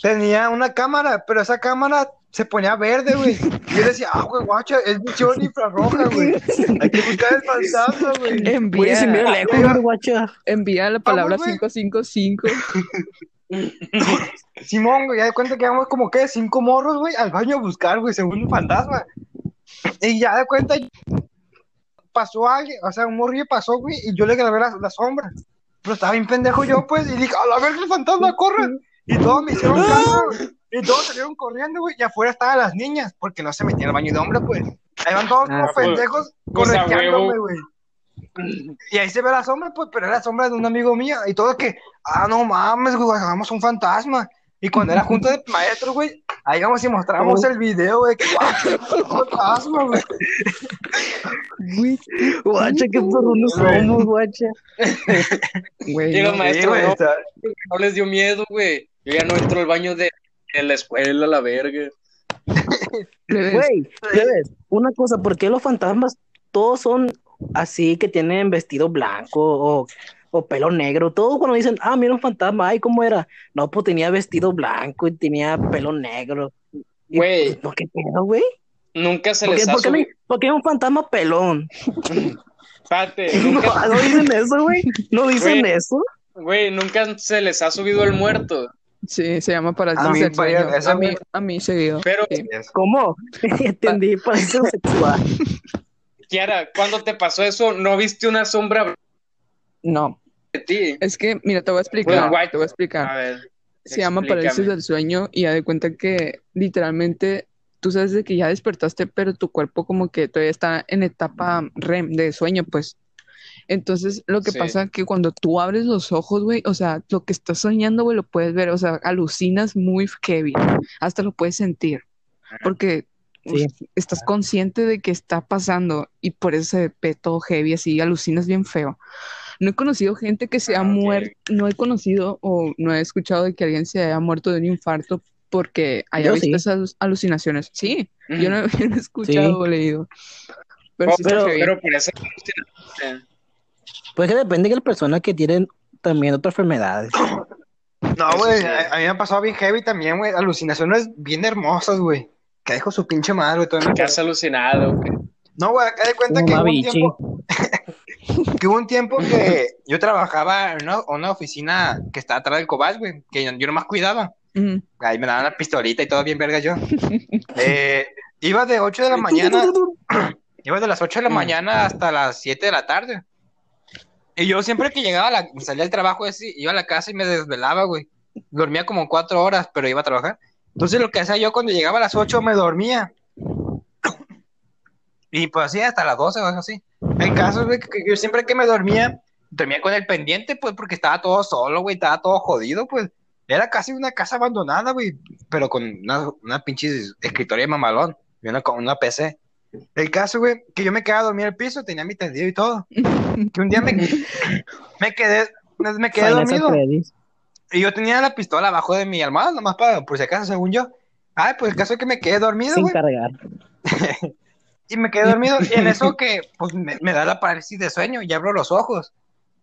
tenía, una cámara, pero esa cámara se ponía verde, güey. Y yo decía, ah, güey, guacha, es visión infrarroja, güey. Hay que buscar el fantasma, güey. Envía, envía, envía la palabra 555. Simón, güey, ya de cuenta que vamos como que cinco morros, güey, al baño a buscar, güey, según un fantasma. Y ya de cuenta, pasó alguien, o sea, un morrillo pasó, güey, y yo le grabé la, la sombra. Pero estaba bien pendejo yo, pues, y dije, a la verga el fantasma, corre. Y todos me hicieron caso, y todos salieron corriendo, güey, y afuera estaban las niñas, porque no se metían al baño de hombre, pues. Ahí van todos como ah, pues, pendejos correteándome, güey. Y ahí se ve la sombra, pues, pero era la sombra de un amigo mío. Y todo que, ah, no mames, güey, hagamos un fantasma. Y cuando era junto de maestros, güey, ahí vamos y mostramos el video, güey, que fantasma, güey. Guacha, qué unos somos, guacha. Güey, no, maestro, no, les dio miedo, güey. Yo ya no entro al baño de, de la escuela, la verga. Güey, una cosa, ¿por qué los fantasmas todos son así que tienen vestido blanco o, o pelo negro. Todos cuando dicen, ah, mira un fantasma, ay, ¿cómo era? No, pues tenía vestido blanco y tenía pelo negro. Güey. ¿Por qué pedo, güey? Nunca se les ha porque, es un fantasma pelón. Pate, nunca... no, dicen eso, güey. No dicen eso. Güey, nunca se les ha subido el muerto. Sí, se llama parálisis sueño. A mí, a mí seguido. Pero, ¿cómo? Entendí, parálisis sexual. Kiara, cuando te pasó eso, ¿no viste una sombra? No. De ti. Es que, mira, te voy a explicar. te voy a explicar. A ver, Se llama parálisis del sueño y ya de cuenta que literalmente tú sabes de que ya despertaste, pero tu cuerpo como que todavía está en etapa REM de sueño, pues. Entonces, lo que pasa es que cuando tú abres los ojos, güey, o sea, lo que estás soñando, güey, lo puedes ver, o sea, alucinas muy heavy, hasta lo puedes sentir, porque estás consciente de que está pasando y por eso se ve todo heavy, así alucinas bien feo. No he conocido gente que se ha ah, muerto, no he conocido o no he escuchado de que alguien se haya muerto de un infarto porque haya visto esas alucinaciones. Sí, yo, no, he escuchado o leído. Pero, oh, pero, por eso... Pues que depende de la persona que tienen también otras enfermedades. No, güey, a, a, mí me ha pasado bien heavy también, güey, alucinaciones bien hermosas, güey que dijo su pinche madre, güey. Todo que has alucinado, güey. No, güey, acá de cuenta que hubo, un tiempo, que hubo un tiempo que yo trabajaba en una, oficina que estaba atrás del Cobach, güey, que yo, yo nomás cuidaba. Ahí me daban la pistolita y todo bien verga yo. eh, iba de 8 de la mañana, iba de las 8 de la mañana hasta las 7 de la tarde. Y yo siempre que llegaba, la, salía del trabajo, así, iba a la casa y me desvelaba, güey. Dormía como 4 horas, pero iba a trabajar. Entonces lo que hacía yo cuando llegaba a las 8 me dormía. Y pues así hasta las 12 o algo así. El caso es que yo siempre que me dormía, dormía con el pendiente, pues porque estaba todo solo, güey, estaba todo jodido, pues. Era casi una casa abandonada, güey, pero con una, una pinche escritorio mamalón y una, con una PC. El caso, güey, que yo me quedaba a dormir en el piso, tenía mi tendido y todo. Que un día me, me quedé, me quedé dormido. Y yo tenía la pistola abajo de mi almohada, nomás para, por si acaso, según yo. Ay, pues el caso es que me quedé dormido, Sin cargar. y me quedé dormido, y en eso que, pues, me, da la parálisis de sueño, y abro los ojos.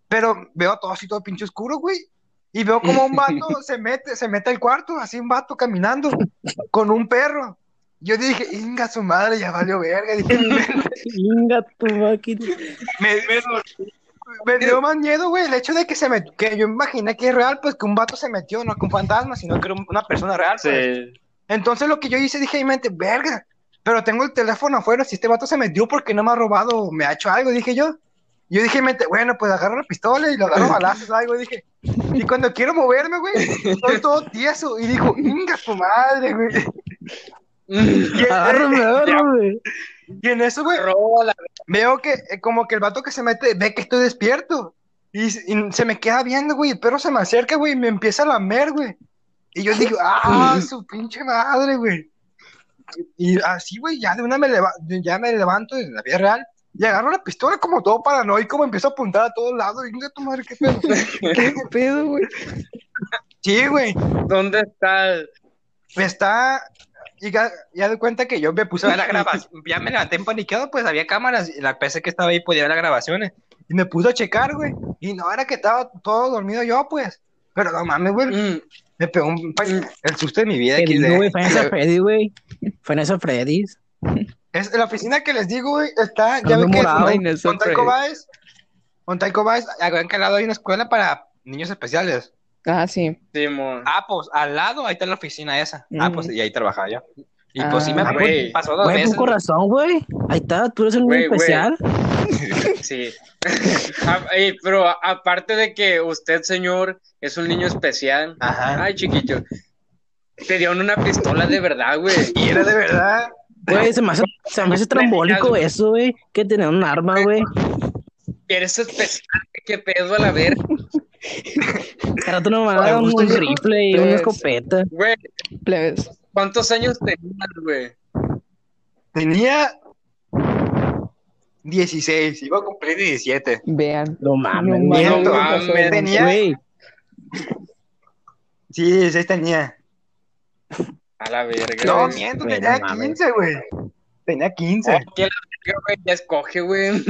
Pero veo todo así, todo pinche oscuro, güey. Y veo como un vato se mete, se mete al cuarto, así un vato caminando, con un perro. Yo dije, inga su madre, ya valió verga. Dije, inga tu máquina. Me, me, me dio más miedo, güey, el hecho de que se me, que yo imaginé que es real, pues que un vato se metió, no con fantasma, sino que era una persona real, pues. Entonces lo que yo hice, dije en mi mente, verga, pero tengo el teléfono afuera, si este vato se metió porque no me ha robado me ha hecho algo, dije yo. Yo dije en mente, bueno, pues agarro la pistola y lo agarro balazos algo, dije. Y cuando quiero moverme, güey, estoy todo tieso. Y dijo, inga tu madre, güey. Y, agárrame, y en eso, güey, veo que eh, como que el vato que se mete ve que estoy despierto. Y, se me queda viendo, güey. El perro se me acerca, güey, y me empieza a lamer, güey. Y yo digo, ah, su pinche madre, güey. Y así, güey, ya de una me, ya me levanto en la vida real y agarro la pistola como todo paranoico, me empiezo a apuntar a todos lados. Y tu madre, qué pedo. ¿Qué pedo, güey? Sí, güey. ¿Dónde está? Está y ya, ya de cuenta que yo me puse a ver la grabación, ya me levanté en paniqueado, pues había cámaras, y la PC que estaba ahí podía ver las grabaciones, y me puse a checar, güey, y no era que estaba todo dormido yo, pues, pero no mames, güey, mm. me pegó un, el susto de mi vida. aquí güey, fue en esa Freddy, güey, fue en esa Freddy's. Es la oficina que les digo, güey, está, ya ven que con Taiko Baez, con Taiko Baez, acá al lado hay una escuela para niños especiales. Ah, sí. ah, pues al lado, ahí está la oficina esa. Ah, pues y ahí trabajaba yo. Y pues sí me ah, pasó dos veces. corazón, güey. Ahí está, tú eres un niño especial. sí. Ah, pero aparte de que usted, señor, es un niño especial. Ajá. Ay, chiquito. Te dieron una pistola de verdad, güey. Y era de verdad. Güey, se me hace, se me hace trambólico eso, güey. Que tener un arma, güey. Eres especial, qué pedo a la ver. Era tú no me un rifle y una escopeta. Güey, ¿cuántos años tenías, güey? Tenía 16, iba a cumplir 17. Vean. No mames, no mames. Tenía. Sí, 16 tenía. A la verga. No, miento, tenía 15, güey. Tenía 15. ¿Qué güey? Ya escoge, güey.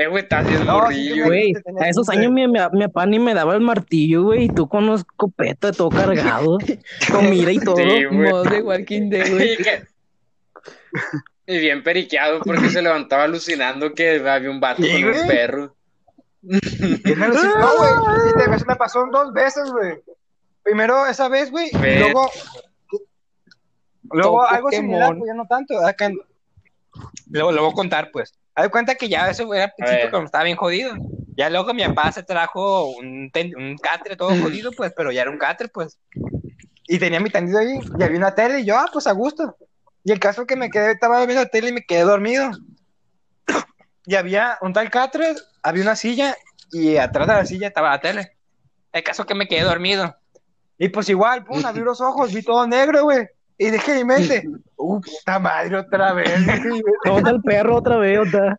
Eh, güey, estás haciendo no, güey. a esos años mi, mi, mi, papá ni me daba el martillo, güey. Y tú con los escopeta todo cargado. con mira y todo. Sí, Modo de Walking Dead, güey. Y bien periqueado porque se levantaba alucinando que había un vato con un perro. no, güey. Y me pasó dos veces, güey. Primero esa vez, güey. Y luego. Luego algo similar, pues ya no tanto. Acá, Luego lo voy a contar, pues. Haz de cuenta que ya eso era al principio cuando estaba bien jodido. Ya luego mi papá se trajo un, un catre todo jodido, pues, pero ya era un catre, pues. Y tenía mi tendido ahí, y había una tele, y yo, ah, pues a gusto. Y el caso que me quedé, estaba viendo la tele y me quedé dormido. y había un tal catre, había una silla, y atrás de la silla estaba la tele. El caso que me quedé dormido. Y pues igual, pum, abrí los ojos, vi todo negro, güey. Y dije mi mente, uh, puta madre, otra vez. ¿Dónde el perro otra vez? Otra?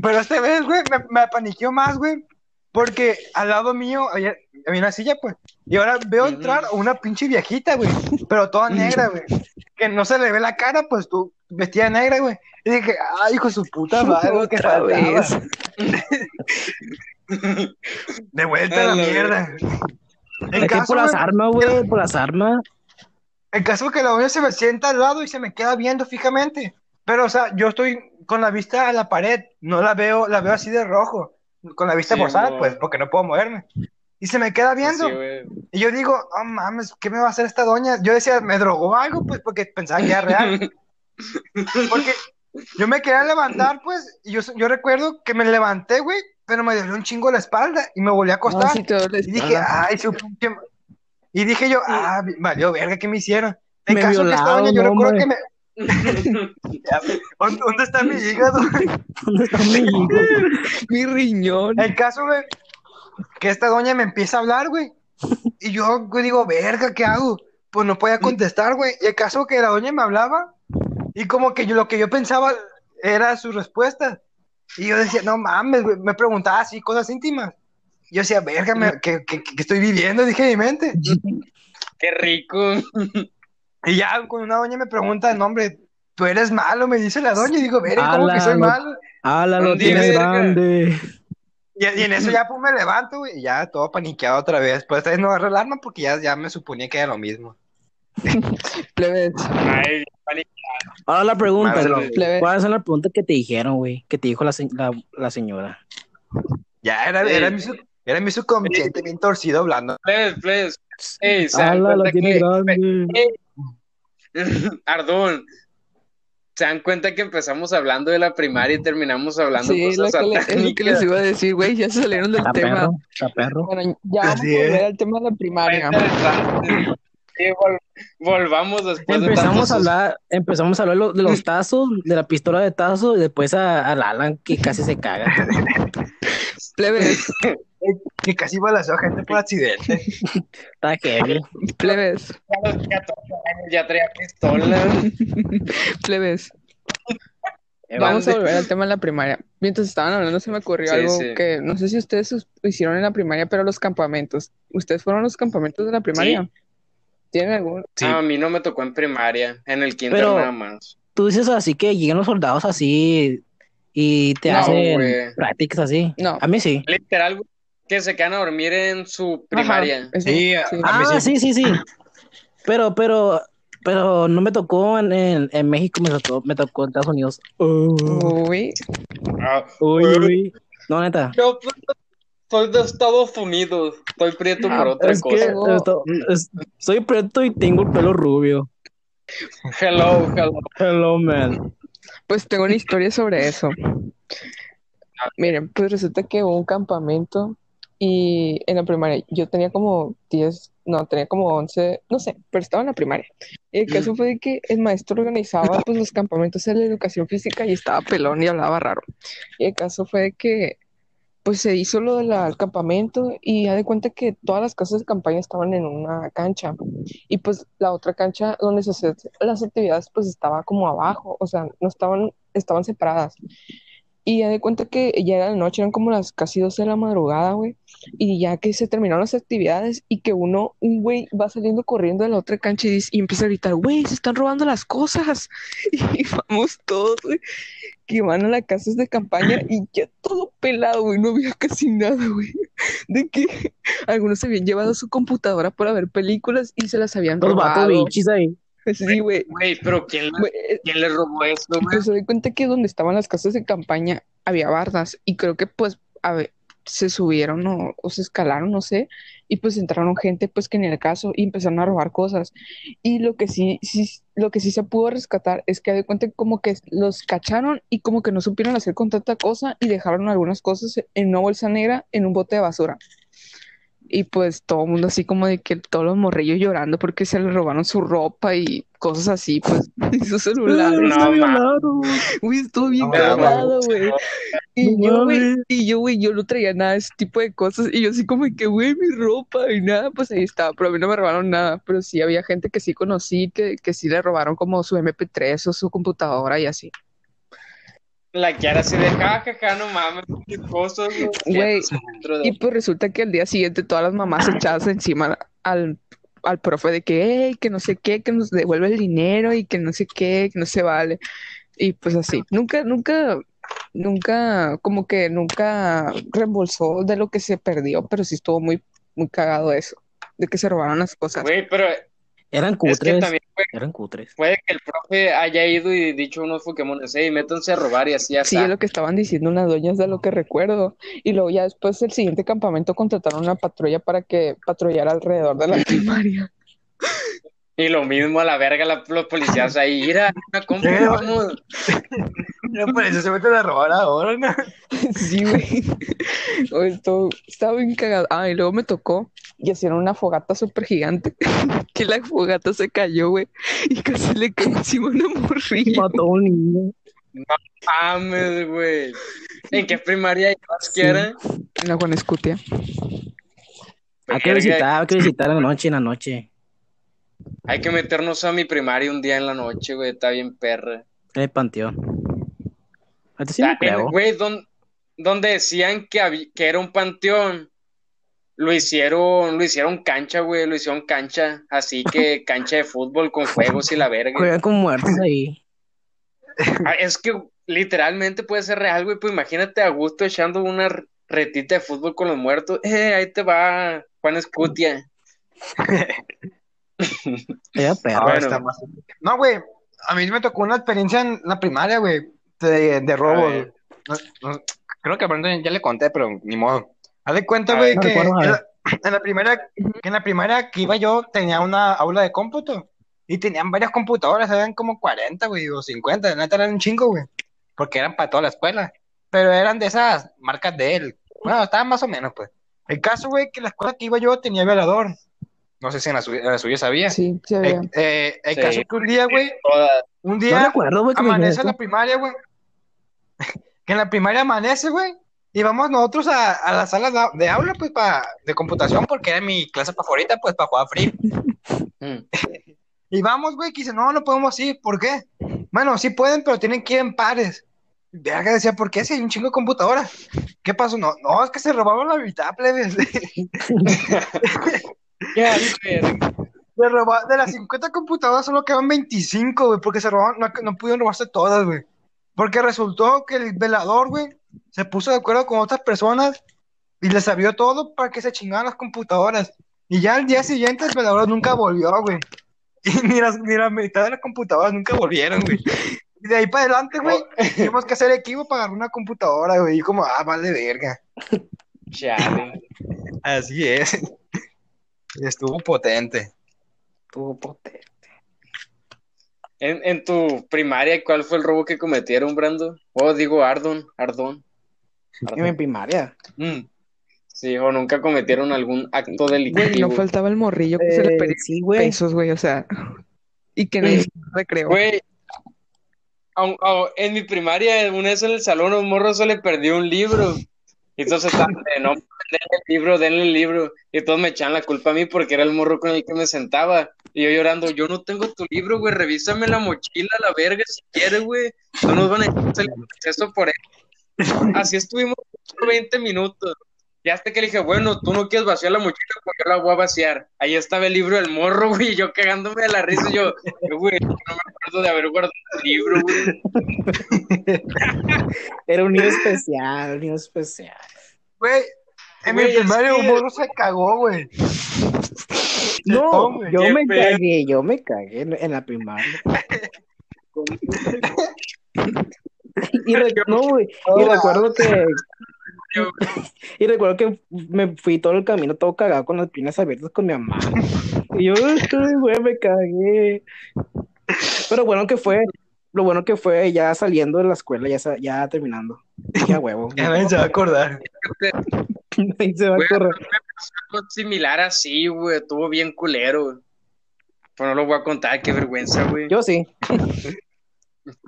Pero esta vez, güey, me, me apaniqueó más, güey. Porque al lado mío había, había, una silla, pues. Y ahora veo entrar una pinche viejita, güey. Pero toda negra, güey. Que no se le ve la cara, pues tú vestida negra, güey. Y dije, ay, hijo de su puta madre, que vez. de vuelta a la mierda. En caso, por las armas, güey, por las armas. El caso es que la doña se me sienta al lado y se me queda viendo fijamente. Pero, o sea, yo estoy con la vista a la pared, no la veo, la veo así de rojo, con la vista sí, pues, porque no puedo moverme. Y se me queda viendo. y yo digo, oh mames, ¿qué me va a hacer esta doña? Yo decía, ¿me drogó algo? Pues porque pensaba que era real. porque yo me quería levantar, pues, y yo, yo recuerdo que me levanté, güey, pero me dolió un chingo la espalda y me volví a acostar. y dije, ay, su y dije yo, ah, valió verga, ¿qué me hicieron? En caso que esta doña, yo recuerdo que me. ¿Dónde está mi hígado? ¿Dónde está mi hígado? mi riñón. El caso, güey, que esta doña me empieza a hablar, güey. Y yo, güey, digo, verga, ¿qué hago? Pues no podía contestar, güey. Y el caso que la doña me hablaba, y como que yo lo que yo pensaba era su respuesta. Y yo decía, no mames, güey, me preguntaba así cosas íntimas yo decía, verga, ¿qué, estoy viviendo? Dije mi mente. Qué rico. Y ya cuando una doña me pregunta el nombre, tú eres malo, me dice la doña, y digo, verga, ¿cómo que soy malo? ¡Hala, lo tienes grande! Y, y, en eso ya pues me levanto, güey, y ya todo paniqueado otra vez. Pues esta vez no agarré el arma porque ya, ya me suponía que era lo mismo. Plebes. Ahora la pregunta, ¿cuál es la pregunta que te dijeron, güey? Que te dijo la, la, la señora. Ya era, era, mi, era mi subconsciente bien torcido hablando. Please, please. Ey, se dan cuenta que... Ardón, se dan cuenta que empezamos hablando de la primaria y terminamos hablando sí, cosas lo es lo que les iba a decir, güey, ya se salieron del tema. perro. Bueno, ya vamos a volver al tema de la primaria. Sí, volvamos después empezamos a hablar empezamos a hablar de los tazos de la pistola de tazos y después a, Alan que casi se caga plebes que casi balaseó a gente por accidente está heavy plebes ya traía pistola plebes Vamos a volver al tema de la primaria. Mientras estaban hablando se me ocurrió algo que no sé si ustedes hicieron en la primaria, pero los campamentos. ¿Ustedes fueron a los campamentos de la primaria? ¿Tiene algún? Sí. a mí no me tocó en primaria, en el quinto nada más. Tú dices así que llegan los soldados así y te hacen prácticas así. No. A mí sí. Literal, que se quedan a dormir en su primaria. sí, ah, sí. sí, sí, Pero, pero, pero no me tocó en, en, México, me tocó, me tocó en Estados Unidos. Uy. Ah, uy, uy. No, neta. Yo, soy de Estados Unidos. Estoy prieto por ah, otra cosa. soy prieto y tengo el pelo rubio. Hello, hello. Hello, man. Pues tengo una historia sobre eso. Miren, pues resulta que hubo un campamento y en la primaria yo tenía como 10, no, tenía como 11, no sé, pero estaba en la primaria. Y el caso fue de que el maestro organizaba pues los campamentos de la educación física y estaba pelón y hablaba raro. Y el caso fue de que pues se hizo lo del campamento y ya de cuenta que todas las casas de campaña estaban en una cancha y pues la otra cancha donde se hacían las actividades pues estaba como abajo, o sea, no estaban, estaban separadas. Y ya de cuenta que ya era la noche, eran como las casi 12 de la madrugada, güey. Y ya que se terminaron las actividades y que uno, un güey, va saliendo corriendo de la otra cancha y, dice, y empieza a gritar, güey, se están robando las cosas. Y vamos todos, güey, que van a las casas de campaña y ya todo pelado, güey, no había casi nada, güey. De que algunos se habían llevado su computadora para ver películas y se las habían robado. Los ahí. Sí, güey. Güey, pero ¿quién, eh, ¿quién le robó eso, güey? Pues se doy cuenta que donde estaban las casas de campaña había bardas y creo que pues, a ver, se subieron o, se escalaron, no sé, y pues entraron gente pues que en el caso y empezaron a robar cosas. Y lo que sí, sí, lo que sí se pudo rescatar es que de cuenta como que los cacharon y como que no supieron hacer con tanta cosa y dejaron algunas cosas en una bolsa negra en un bote de basura y pues todo el mundo así como de que todos los morrillos llorando porque se le robaron su ropa y cosas así, pues, y su celular. No, Uy, estuvo bien cagado, güey. Y yo, güey, y yo, güey, yo no traía nada de ese tipo de cosas. Y yo así como que, güey, mi ropa y nada, pues ahí estaba. Pero a mí no me robaron nada. Pero sí había gente que sí conocí que, que sí le robaron como su MP3 o su computadora y así la Kiara así de jajaja, no mames, qué cosas. Güey, y pues resulta que al día siguiente todas las mamás echadas encima al, al profe de que, hey, que no sé qué, que nos devuelve el dinero y que no sé qué, que no se vale. Y pues así, nunca, nunca, nunca, como que nunca reembolsó de lo que se perdió, pero sí estuvo muy, muy cagado eso, de que se robaron las cosas. Güey, pero eran cutres. eran cutres. Puede que el profe haya ido y dicho unos Pokémon, hey, métanse a robar y así así. Sí, es lo que estaban diciendo unas doñas de lo que recuerdo. Y luego ya después del siguiente campamento contrataron una patrulla para que patrullara alrededor de la primaria. Y lo mismo a la verga los policías ahí, ir a una compra, vamos. No, por eso se meten a robar ahora, ¿no? Sí, güey. Esto estaba bien cagado. Ah, y luego me tocó y hicieron una fogata súper gigante. que la fogata se cayó, güey. Y casi le cayó encima una morrilla. Mató a un niño. No mames, güey. ¿En qué primaria ibas, sí. En la Juan Escutia. Hay que visitar, hay que visitar en la noche, en la noche. Hay que meternos a mi primaria un día en la noche, güey. Está bien perra. El panteón. Sí güey, donde, decían que, que era un panteón, lo hicieron, lo hicieron cancha, güey, lo hicieron cancha, así que cancha de fútbol con juegos y la verga. Juegan con muertos ahí. Ah, es que literalmente puede ser real, güey, pues imagínate a gusto echando una retita de fútbol con los muertos. Eh, ahí te va Juan Escutia. Ah, no, güey, a mí me tocó una experiencia en la primaria, güey, de, de robo. creo que a Brandon ya le conté, pero ni modo. Haz de cuenta, güey, que en la, primera, en la primera que iba yo tenía una aula de cómputo y tenían varias computadoras, eran como 40, güey, o 50, neta eran un chingo, güey, porque eran para toda la escuela, pero eran de esas marcas de él. Bueno, estaban más o menos, pues. El caso, güey, que la escuela que iba yo tenía velador. No sé si en la, suya, sabía. Sí, sí había. Eh, eh, el caso que un día, güey, un día amanece en la primaria, güey. que en la primaria amanece, güey, y vamos nosotros a, a la sala de, aula, pues, para de computación, porque era mi clase favorita, pues, para jugar free. Mm. y vamos, güey, que dice, no, no podemos ir, ¿por qué? Bueno, sí pueden, pero tienen que ir en pares. Verga decía, ¿por qué si hay un chingo de computadora? ¿Qué pasó? No, no, es que se robaron la mitad, plebes. Ya, de, robar, de las 50 computadoras solo quedan 25, güey, porque se robaron, no, no pudieron robarse todas, güey. Porque resultó que el velador, güey, se puso de acuerdo con otras personas y les abrió todo para que se chingaran las computadoras. Y ya al día siguiente el velador nunca volvió, güey. Y ni, las, ni la mitad de las computadoras nunca volvieron, güey. Y de ahí para adelante, güey, tuvimos que hacer equipo para agarrar una computadora, güey. Y como, ah, vale verga. Chale. Así es. Estuvo potente. Estuvo potente. En, en, tu primaria, ¿cuál fue el robo que cometieron, Brando? Oh, digo Ardon, Ardón. En mi primaria. Mm. Sí, o nunca cometieron algún acto delictivo. Güey, no faltaba el morrillo que se le eh, pedía sí, pesos, güey, o sea, y que no recreo. Güey, en mi primaria, una vez en el salón, un morro se le perdió un libro. Y entonces estaban, no, denle el libro, denle el libro. Y todos me echaban la culpa a mí porque era el morro con el que me sentaba. Y yo llorando, yo no tengo tu libro, güey, revísame la mochila, la verga, si quieres, güey. No nos van a echar el acceso por él. Así estuvimos 20 minutos. Y hasta que le dije, bueno, tú no quieres vaciar la mochila, porque yo la voy a vaciar. Ahí estaba el libro del morro, güey, y yo cagándome de la risa. Y yo, güey, no me acuerdo de haber guardado el libro, güey. Era un niño especial, un niño especial. Güey, en mi primario un morro se cagó, güey. No, yo me cagué, yo me cagué en, la primaria. y, no, güey, y recuerdo que y recuerdo que me fui todo el camino todo cagado con las piernas abiertas con mi mamá. Y yo, güey, me cagué. Pero bueno que fue, lo bueno que fue ya saliendo de la escuela, ya, ya terminando. Ya huevo. Ya nadie se va a acordar. nadie se va a acordar. Algo similar así, güey. Estuvo bien culero. Pero no lo voy a contar, qué vergüenza, güey. Yo sí.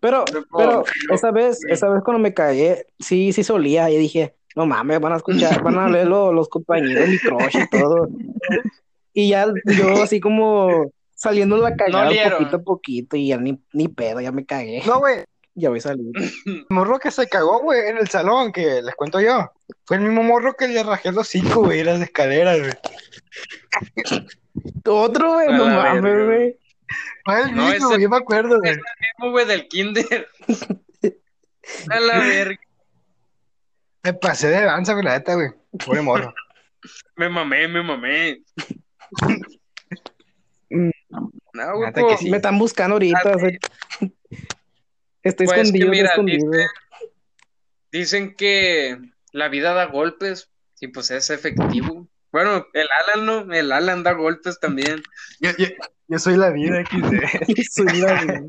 Pero, pero esa vez, esa vez cuando me cagué, sí, sí solía, y dije, no mames, van a escuchar, van a leer los compañeros, mi crush y todo. Y ya yo así como saliendo la cagada poquito a poquito y ya ni, ni pedo, ya me cagué. No, güey. Ya voy a salir. El morro que se cagó, güey, en el salón, que les cuento yo. Fue el mismo morro que le rajé los cinco, güey, las escaleras, güey. Otro, güey, no mames, güey. Fue el mismo, yo me acuerdo, güey. Es el mismo, güey, del kinder. a la verga. Me pasé de danza, güey, la neta, güey. Pobre morro. me mamé, me mamé. no, güey, Me están buscando ahorita. Estoy pues escondido, escondido. Dicen, que la vida da golpes y pues es efectivo. Bueno, el Alan no, el Alan da golpes también. Yo, yo, yo soy la vida, XD. soy la vida.